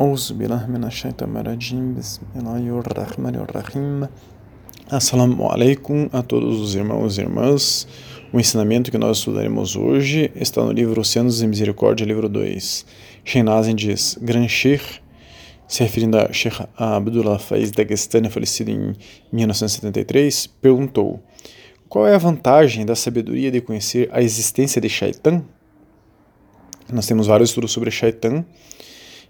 أعوذ بالله من الشيطان الرجيم بسم الله الرحمن الرحيم Assalamu alaikum a todos os irmãos e irmãs. O ensinamento que nós estudaremos hoje está no livro Oceanos de Misericórdia, livro 2. Sheinazen diz: Gran Sheikh, se referindo a Sheikh Abdullah Faiz Dagestani, falecido em 1973, perguntou: Qual é a vantagem da sabedoria de conhecer a existência de Shaitan? Nós temos vários estudos sobre Shaitan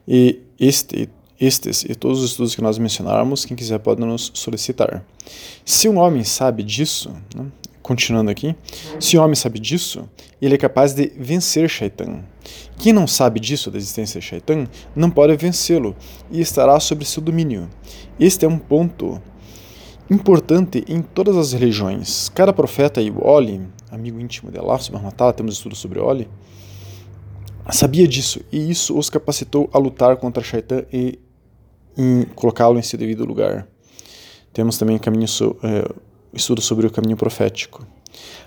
e este, estes e todos os estudos que nós mencionarmos, quem quiser pode nos solicitar. Se um homem sabe disso, né, continuando aqui, se um homem sabe disso, ele é capaz de vencer Shaitan. Quem não sabe disso, da existência de Shaitan, não pode vencê-lo e estará sob seu domínio. Este é um ponto importante em todas as religiões. Cada profeta e o Oli, amigo íntimo de Allah temos estudos sobre Oli, sabia disso e isso os capacitou a lutar contra Shaitan e colocá-lo em seu devido lugar. Temos também caminho so, é, estudo sobre o caminho profético.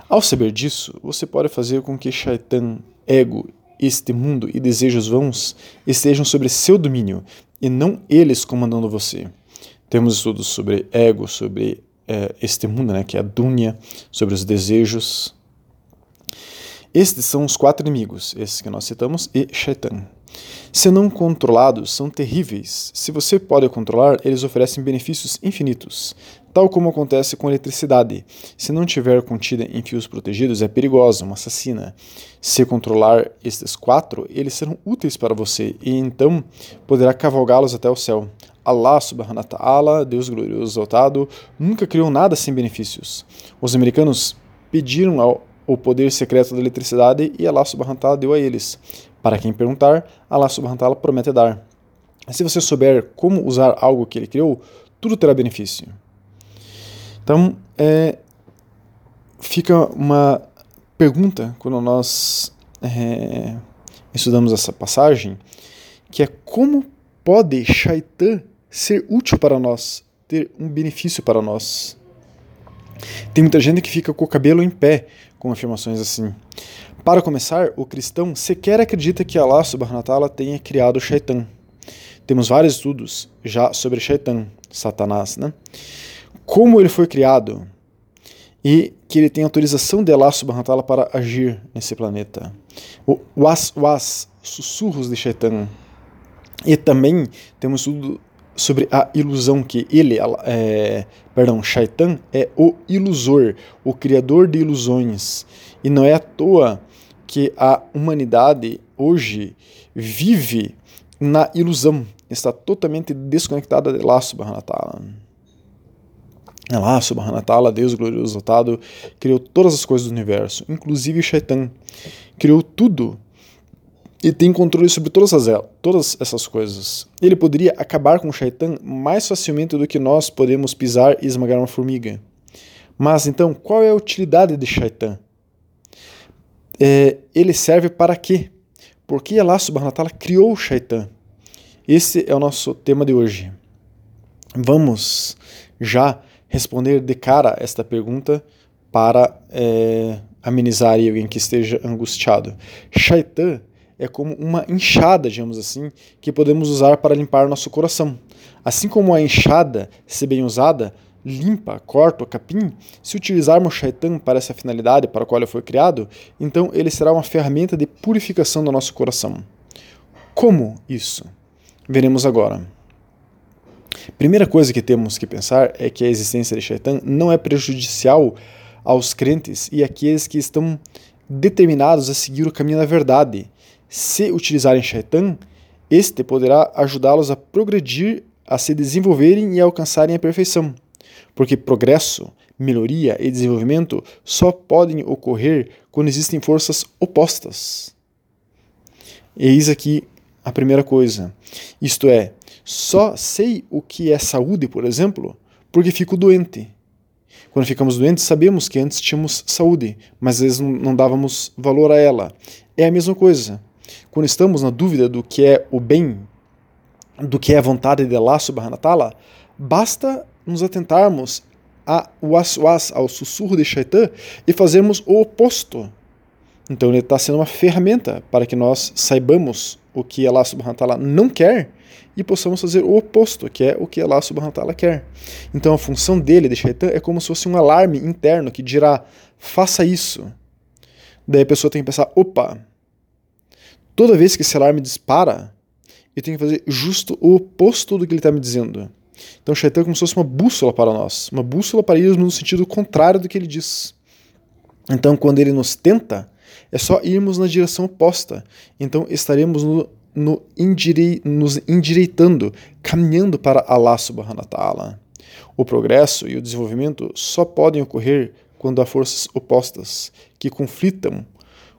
Ao saber disso, você pode fazer com que Shaitan, ego, este mundo e desejos vãos estejam sobre seu domínio e não eles comandando você. Temos estudos sobre ego, sobre é, este mundo, né, que é a dunya, sobre os desejos, estes são os quatro inimigos, esses que nós citamos, e Shaitan. Se não controlados, são terríveis. Se você pode controlar, eles oferecem benefícios infinitos, tal como acontece com a eletricidade. Se não tiver contida em fios protegidos, é perigosa, uma assassina. Se controlar estes quatro, eles serão úteis para você e então poderá cavalgá-los até o céu. Allah subhanahu wa ta'ala, Deus glorioso exaltado, nunca criou nada sem benefícios. Os americanos pediram ao o poder secreto da eletricidade e Allah subhanahu wa deu a eles. Para quem perguntar, Allah subhanahu wa promete dar. Se você souber como usar algo que ele criou, tudo terá benefício. Então, é, fica uma pergunta quando nós é, estudamos essa passagem, que é como pode Shaitan ser útil para nós, ter um benefício para nós? Tem muita gente que fica com o cabelo em pé com afirmações assim. Para começar, o cristão sequer acredita que Allah subhanahu wa ta'ala tenha criado o Shaitan. Temos vários estudos já sobre Shaitan, Satanás, né? Como ele foi criado e que ele tem autorização de Allah subhanahu wa ta'ala para agir nesse planeta. O was was, sussurros de Shaitan. E também temos sobre a ilusão que ele, é, perdão, Shaitan é o ilusor, o criador de ilusões. E não é à toa que a humanidade hoje vive na ilusão, está totalmente desconectada de Allah subhanahu wa ta'ala. Allah subhanahu wa ta'ala, Deus glorioso exaltado, criou todas as coisas do universo, inclusive Shaitan. Criou tudo e tem controle sobre todas, as, todas essas coisas. Ele poderia acabar com o Shaitan mais facilmente do que nós podemos pisar e esmagar uma formiga. Mas então, qual é a utilidade de Shaitan? É, ele serve para quê? Por que Allah subhanahu wa criou o Shaitan? Esse é o nosso tema de hoje. Vamos já responder de cara esta pergunta para é, amenizar alguém que esteja angustiado. Shaitan é como uma enxada, digamos assim, que podemos usar para limpar nosso coração. Assim como a enxada, se bem usada, limpa, corta o capim, se utilizarmos o shaitan para essa finalidade para a qual ele foi criado, então ele será uma ferramenta de purificação do nosso coração. Como isso? Veremos agora. Primeira coisa que temos que pensar é que a existência de shaitan não é prejudicial aos crentes e àqueles que estão determinados a seguir o caminho da verdade se utilizarem Shaitan, este poderá ajudá-los a progredir, a se desenvolverem e a alcançarem a perfeição. Porque progresso, melhoria e desenvolvimento só podem ocorrer quando existem forças opostas. Eis aqui a primeira coisa. Isto é, só sei o que é saúde, por exemplo, porque fico doente. Quando ficamos doentes, sabemos que antes tínhamos saúde, mas às vezes não dávamos valor a ela. É a mesma coisa. Quando estamos na dúvida do que é o bem, do que é a vontade de Allah subhanahu wa basta nos atentarmos ao waswas, ao sussurro de Shaitan e fazermos o oposto. Então ele está sendo uma ferramenta para que nós saibamos o que Allah subhanahu wa ta'ala não quer e possamos fazer o oposto, que é o que Allah subhanahu wa ta'ala quer. Então a função dele, de Shaitan, é como se fosse um alarme interno que dirá, faça isso. Daí a pessoa tem que pensar, opa, toda vez que esse alarme dispara, eu tenho que fazer justo o oposto do que ele está me dizendo. Então, Shaitan é como se fosse uma bússola para nós, uma bússola para irmos no sentido contrário do que ele diz. Então, quando ele nos tenta, é só irmos na direção oposta. Então, estaremos no, no nos endireitando, caminhando para Allah subhanahu wa ta'ala. O progresso e o desenvolvimento só podem ocorrer quando há forças opostas que conflitam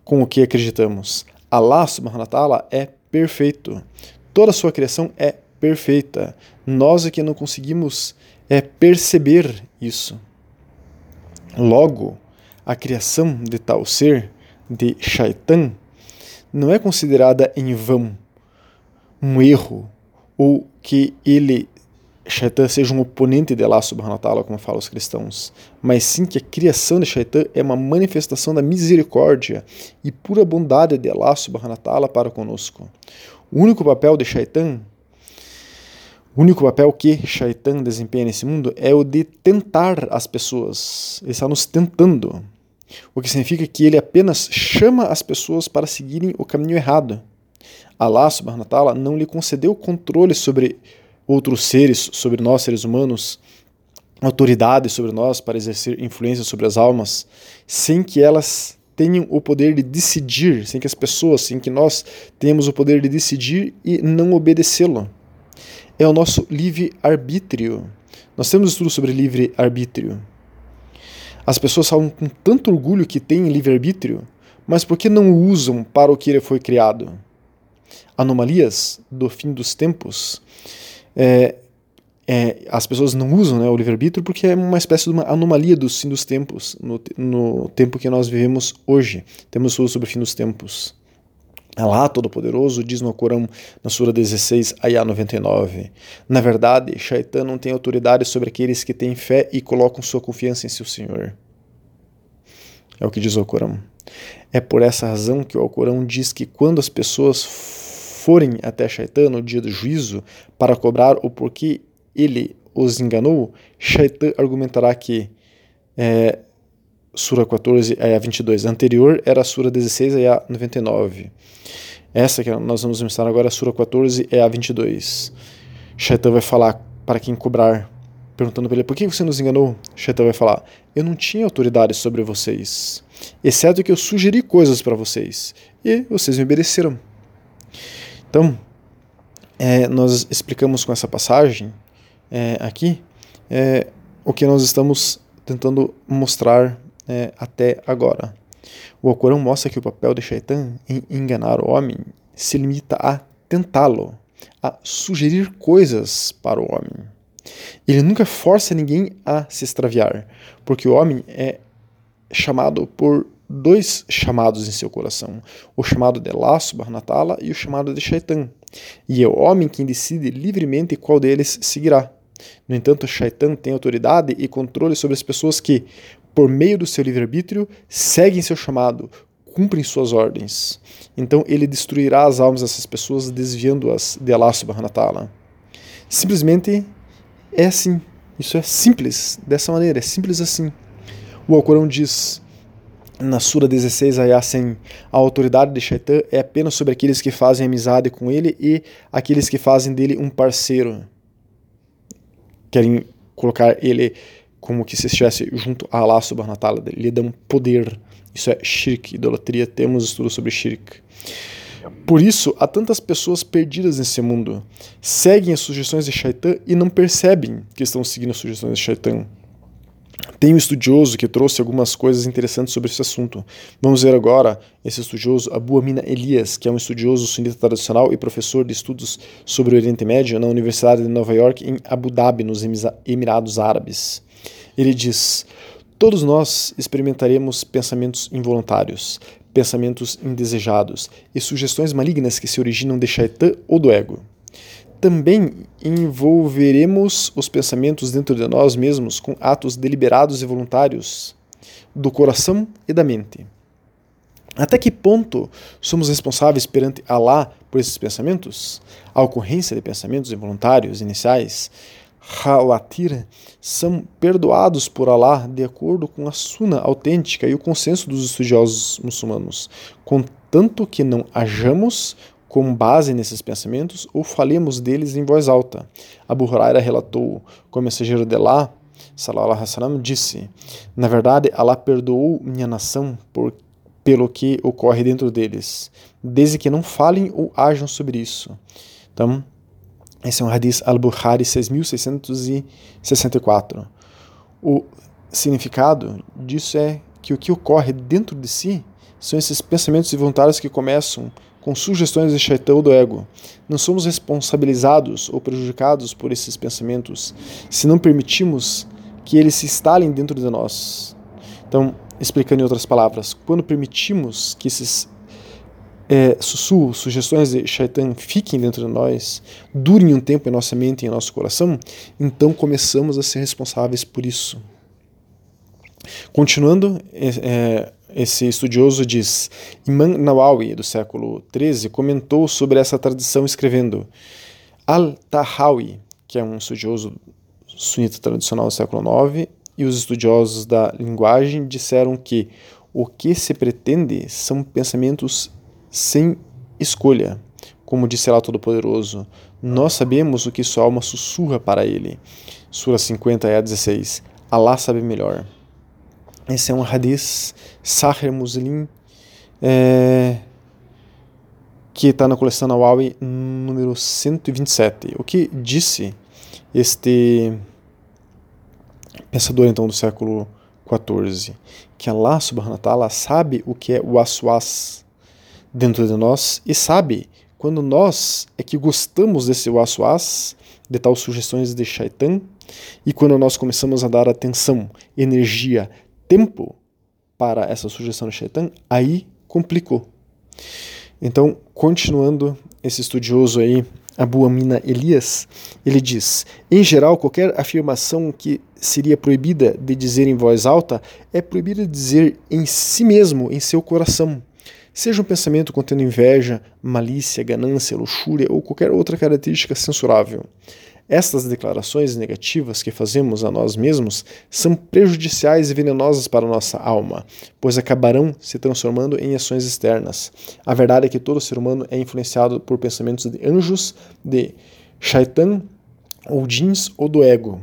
com o que acreditamos. Allah subhanahu wa ta'ala é perfeito. Toda a sua criação é perfeita. Nós é que não conseguimos é, perceber isso. Logo, a criação de tal ser, de Shaitan, não é considerada em vão um erro ou que ele, Shaitan, seja um oponente de Allah subhanahu wa como falam os cristãos, mas sim que a criação de Shaitan é uma manifestação da misericórdia e pura bondade de Allah subhanahu wa para conosco. O único papel de Shaitan o único papel que Shaitan desempenha nesse mundo é o de tentar as pessoas. Ele está nos tentando. O que significa que ele apenas chama as pessoas para seguirem o caminho errado. Allah subhanahu wa não lhe concedeu controle sobre outros seres, sobre nós seres humanos, autoridade sobre nós para exercer influência sobre as almas, sem que elas tenham o poder de decidir, sem que as pessoas, sem que nós tenhamos o poder de decidir e não obedecê-lo é o nosso livre-arbítrio. Nós temos estudos sobre livre-arbítrio. As pessoas falam com tanto orgulho que têm livre-arbítrio, mas por que não o usam para o que ele foi criado? Anomalias do fim dos tempos. É, é, as pessoas não usam né, o livre-arbítrio porque é uma espécie de uma anomalia do fim dos tempos, no, no tempo que nós vivemos hoje. Temos estudos sobre o fim dos tempos. Allah Todo-Poderoso diz no Corão, na Sura 16, Ayah 99. Na verdade, Shaitan não tem autoridade sobre aqueles que têm fé e colocam sua confiança em seu Senhor. É o que diz o Corão. É por essa razão que o Alcorão diz que quando as pessoas forem até Shaitan no dia do juízo para cobrar o porquê ele os enganou, Shaitan argumentará que é, Sura 14, Ayah 22. A anterior era a Sura 16, Ayah 99. Essa que nós vamos mostrar agora, a Sura 14, é a 22. Shaitan vai falar para quem cobrar, perguntando para ele, por que você nos enganou? Shaitan vai falar, eu não tinha autoridade sobre vocês, exceto que eu sugeri coisas para vocês, e vocês me obedeceram. Então, é, nós explicamos com essa passagem é, aqui é, o que nós estamos tentando mostrar é, até agora. O Alcorão mostra que o papel de Shaitan em enganar o homem se limita a tentá-lo, a sugerir coisas para o homem. Ele nunca força ninguém a se extraviar, porque o homem é chamado por dois chamados em seu coração: o chamado de Allah subhanahu e o chamado de Shaitan. E é o homem quem decide livremente qual deles seguirá. No entanto, Shaitan tem autoridade e controle sobre as pessoas que, por meio do seu livre-arbítrio, seguem seu chamado, cumprem suas ordens. Então ele destruirá as almas dessas pessoas, desviando-as de wa ta'ala. Simplesmente é assim. Isso é simples, dessa maneira, é simples assim. O Alcorão diz na Sura 16, Ayah 100, a autoridade de Shaitan é apenas sobre aqueles que fazem amizade com ele e aqueles que fazem dele um parceiro. Querem colocar ele como que se estivesse junto a Allah subhanahu wa ta'ala, lhe dão poder. Isso é shirk, idolatria. Temos estudos sobre shirk. Por isso, há tantas pessoas perdidas nesse mundo. Seguem as sugestões de Shaitan e não percebem que estão seguindo as sugestões de Shaitan. Tem um estudioso que trouxe algumas coisas interessantes sobre esse assunto. Vamos ver agora esse estudioso, Abu Amina Elias, que é um estudioso sunita tradicional e professor de estudos sobre o Oriente Médio na Universidade de Nova York, em Abu Dhabi, nos Emirados Árabes. Ele diz: Todos nós experimentaremos pensamentos involuntários, pensamentos indesejados e sugestões malignas que se originam de Shaitan ou do ego. Também envolveremos os pensamentos dentro de nós mesmos com atos deliberados e voluntários do coração e da mente. Até que ponto somos responsáveis perante Allah por esses pensamentos? A ocorrência de pensamentos involuntários iniciais, Hawatir, são perdoados por Allah de acordo com a Sunna autêntica e o consenso dos estudiosos muçulmanos, contanto que não hajamos com base nesses pensamentos ou falemos deles em voz alta. Abu Huraira relatou que o mensageiro de Allah, sallallahu alaihi wasallam, disse: Na verdade, Allah perdoou minha nação por pelo que ocorre dentro deles, desde que não falem ou ajam sobre isso. Então, esse é um hadith al-Bukhari 6664. O significado disso é que o que ocorre dentro de si são esses pensamentos involuntários que começam com sugestões de shaitão do ego. Não somos responsabilizados ou prejudicados por esses pensamentos se não permitimos que eles se instalem dentro de nós. Então, explicando em outras palavras, quando permitimos que esses é, sussurros, sugestões de Shaitan fiquem dentro de nós, durem um tempo em nossa mente e em nosso coração, então começamos a ser responsáveis por isso. Continuando, é, esse estudioso diz: Imam Nawawi, do século XIII, comentou sobre essa tradição escrevendo: Al-Tahawi, que é um estudioso sunita tradicional do século IX, e os estudiosos da linguagem disseram que o que se pretende são pensamentos sem escolha. Como disse Allah Todo-Poderoso, nós sabemos o que sua alma sussurra para ele. Sura 50, a 16. Allah sabe melhor. Esse é um hadith Sahir Muslim, é, que está na coleção Nawawi número 127. O que disse este pensador então do século 14, que Allah subhanahu wa ta'ala sabe o que é o aswas dentro de nós e sabe quando nós é que gostamos desse waswas, de tal sugestões de shaitan, e quando nós começamos a dar atenção, energia, tempo para essa sugestão de shaitan, aí complicou. Então, continuando esse estudioso aí Abu Amina Elias, ele diz: em geral, qualquer afirmação que seria proibida de dizer em voz alta é proibida de dizer em si mesmo, em seu coração. Seja um pensamento contendo inveja, malícia, ganância, luxúria ou qualquer outra característica censurável. Estas declarações negativas que fazemos a nós mesmos são prejudiciais e venenosas para a nossa alma, pois acabarão se transformando em ações externas. A verdade é que todo ser humano é influenciado por pensamentos de anjos, de shaitan, ou jeans ou do ego.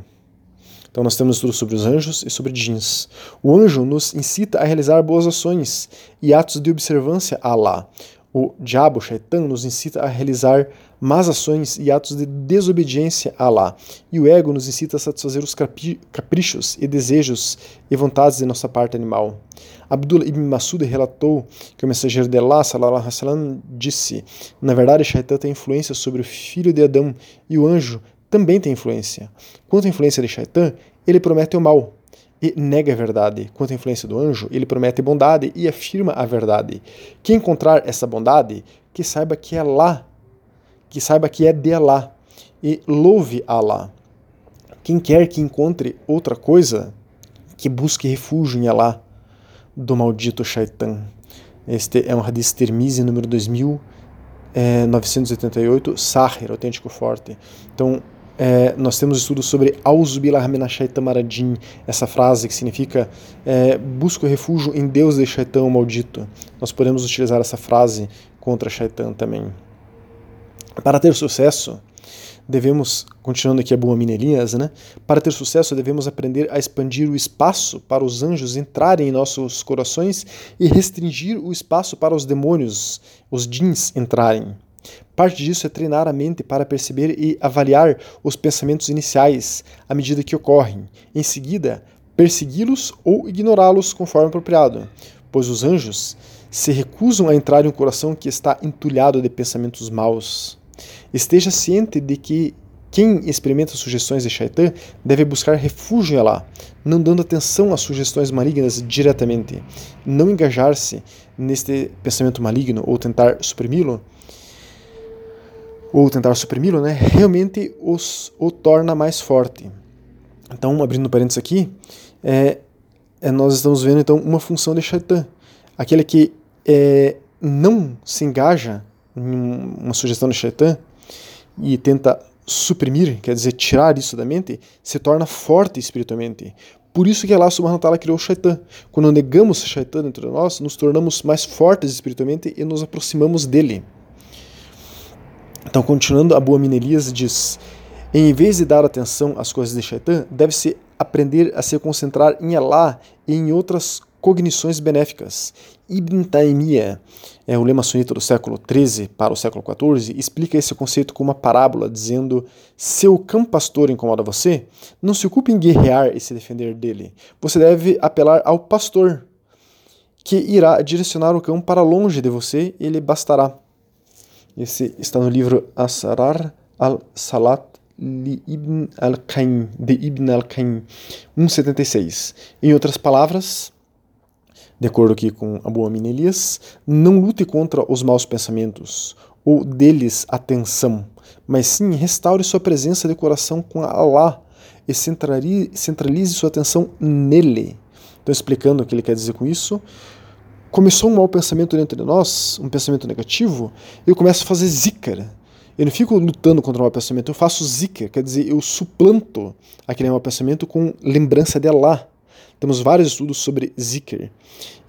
Então nós temos estudo sobre os anjos e sobre jeans. O anjo nos incita a realizar boas ações e atos de observância a Allah. O diabo, o shaitan, nos incita a realizar más ações e atos de desobediência a Allah, e o ego nos incita a satisfazer os caprichos e desejos e vontades de nossa parte animal. Abdullah ibn Masud relatou que o mensageiro de Allah sallallahu alaihi disse: Na verdade, Shaitan tem influência sobre o filho de Adão e o anjo também tem influência. Quanto à influência de Shaitan, ele promete o mal e nega a verdade. Quanto à influência do anjo, ele promete bondade e afirma a verdade. Quem encontrar essa bondade, que saiba que é lá que saiba que é de Allah e louve Allah. Quem quer que encontre outra coisa, que busque refúgio em Allah do maldito Shaitan. Este é um hadith Tirmizi número 2988, é, Sahir, autêntico forte. Então, é, nós temos estudos sobre Auzubillah Marajim, essa frase que significa é, busco refúgio em Deus de Shaitan maldito. Nós podemos utilizar essa frase contra Shaitan também. Para ter sucesso, devemos, continuando aqui a boa mineirinhas, né? Para ter sucesso, devemos aprender a expandir o espaço para os anjos entrarem em nossos corações e restringir o espaço para os demônios, os jeans, entrarem. Parte disso é treinar a mente para perceber e avaliar os pensamentos iniciais à medida que ocorrem. Em seguida, persegui-los ou ignorá-los conforme apropriado, pois os anjos se recusam a entrar em um coração que está entulhado de pensamentos maus. Esteja ciente de que quem experimenta sugestões de Shaitan deve buscar refúgio em Allah, não dando atenção às sugestões malignas diretamente. Não engajar-se neste pensamento maligno ou tentar suprimi-lo, ou tentar suprimi-lo, né, realmente os, o torna mais forte. Então, abrindo parênteses aqui, é, é, nós estamos vendo então uma função de Shaitan, aquele que é, não se engaja uma sugestão do Shaitan e tenta suprimir, quer dizer, tirar isso da mente, se torna forte espiritualmente. Por isso que Allah subhanahu wa ta'ala criou o Shaitan. Quando negamos o Shaitan dentro de nós, nos tornamos mais fortes espiritualmente e nos aproximamos dele. Então, continuando, Abu Amin Elias diz: em vez de dar atenção às coisas de Shaitan, deve-se aprender a se concentrar em Allah e em outras cognições benéficas. Ibn Taymiyyah, é o lema sunita do século XIII para o século XIV, explica esse conceito com uma parábola, dizendo: Se o cão pastor incomoda você, não se ocupe em guerrear e se defender dele. Você deve apelar ao pastor, que irá direcionar o cão para longe de você e ele bastará. Esse está no livro Asrar al-Salat de Ibn al-Qaim, 176. Em outras palavras, de acordo aqui com Abu Amin Elias, não lute contra os maus pensamentos, ou deles atenção, mas sim restaure sua presença de coração com Allah e centralize sua atenção nele. Então, explicando o que ele quer dizer com isso, começou um mau pensamento dentro de nós, um pensamento negativo, eu começo a fazer zikr. Eu não fico lutando contra o mau pensamento, eu faço zikr, quer dizer, eu suplanto aquele mau pensamento com lembrança de Allah. Temos vários estudos sobre zikr.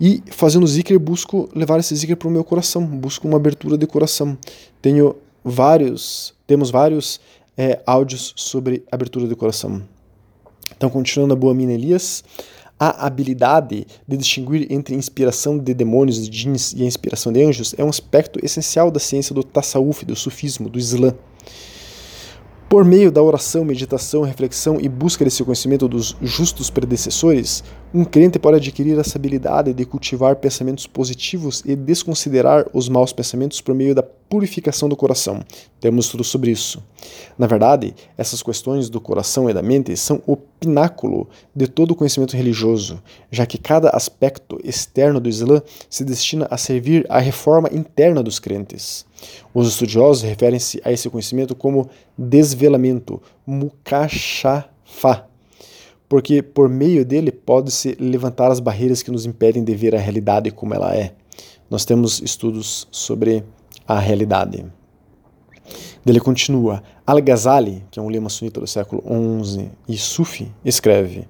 E fazendo zikr, busco levar esse zikr para o meu coração, busco uma abertura de coração. Tenho vários, temos vários é, áudios sobre abertura de coração. Então, continuando a boa mina Elias, a habilidade de distinguir entre inspiração de demônios e djinns e a inspiração de anjos é um aspecto essencial da ciência do tasawuf, do sufismo, do islã. Por meio da oração, meditação, reflexão e busca desse conhecimento dos justos predecessores, um crente pode adquirir essa habilidade de cultivar pensamentos positivos e desconsiderar os maus pensamentos por meio da purificação do coração. Temos tudo sobre isso. Na verdade, essas questões do coração e da mente são o pináculo de todo o conhecimento religioso, já que cada aspecto externo do Islã se destina a servir à reforma interna dos crentes. Os estudiosos referem-se a esse conhecimento como desvelamento, mukashafa, porque por meio dele pode-se levantar as barreiras que nos impedem de ver a realidade como ela é. Nós temos estudos sobre a realidade. Ele continua. Al-Ghazali, que é um lema sunita do século XI, e Sufi, escreve: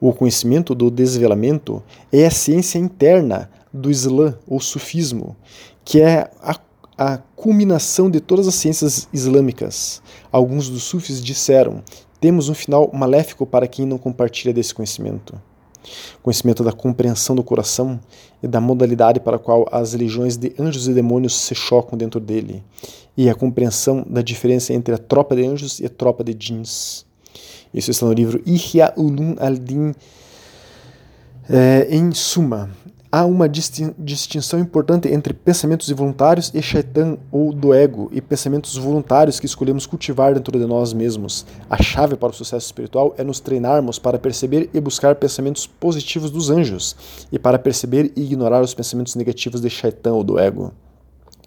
O conhecimento do desvelamento é a ciência interna do Islã, ou sufismo, que é a a culminação de todas as ciências islâmicas. Alguns dos sufis disseram: temos um final maléfico para quem não compartilha desse conhecimento. Conhecimento da compreensão do coração e da modalidade para a qual as legiões de anjos e demônios se chocam dentro dele, e a compreensão da diferença entre a tropa de anjos e a tropa de djinns. Isso está no livro Ihya Ulum al-Din, é, em suma, há uma distinção importante entre pensamentos involuntários e shaitan ou do ego e pensamentos voluntários que escolhemos cultivar dentro de nós mesmos. A chave para o sucesso espiritual é nos treinarmos para perceber e buscar pensamentos positivos dos anjos e para perceber e ignorar os pensamentos negativos de shaitan ou do ego.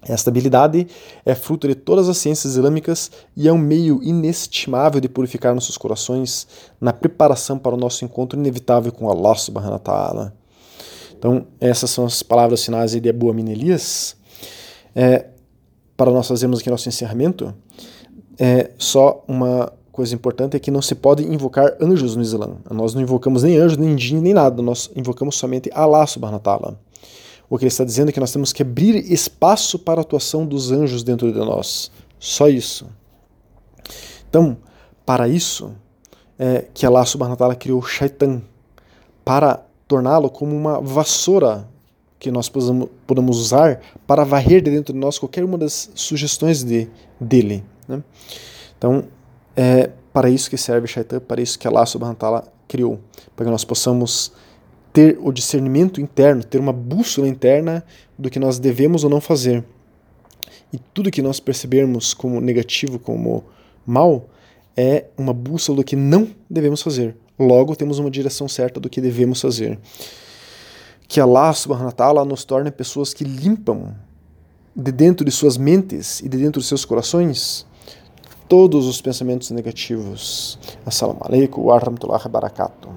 Esta habilidade é fruto de todas as ciências islâmicas e é um meio inestimável de purificar nossos corações na preparação para o nosso encontro inevitável com Allah subhanahu wa ta'ala. Então, essas são as palavras finais de Abu Amin Elias. É, para nós fazermos aqui nosso encerramento, é, só uma coisa importante é que não se pode invocar anjos no Islã. Nós não invocamos nem anjos, nem jinn, nem nada. Nós invocamos somente Allah subhanahu wa ta'ala. O que ele está dizendo é que nós temos que abrir espaço para a atuação dos anjos dentro de nós. Só isso. Então, para isso, é que Allah subhanahu wa ta'ala criou o shaitan para torná-lo como uma vassoura que nós podemos usar para varrer de dentro de nós qualquer uma das sugestões de, dele. Né? Então, é para isso que serve Shaitan, para isso que Allah subhanahu wa ta'ala criou, para que nós possamos ter o discernimento interno, ter uma bússola interna do que nós devemos ou não fazer. E tudo que nós percebermos como negativo, como mal, é uma bússola do que não devemos fazer. Logo, temos uma direção certa do que devemos fazer. Que Allah subhanahu wa ta'ala nos torne pessoas que limpam de dentro de suas mentes e de dentro de seus corações todos os pensamentos negativos. Assalamu alaikum wa rahmatullahi wa barakatuh.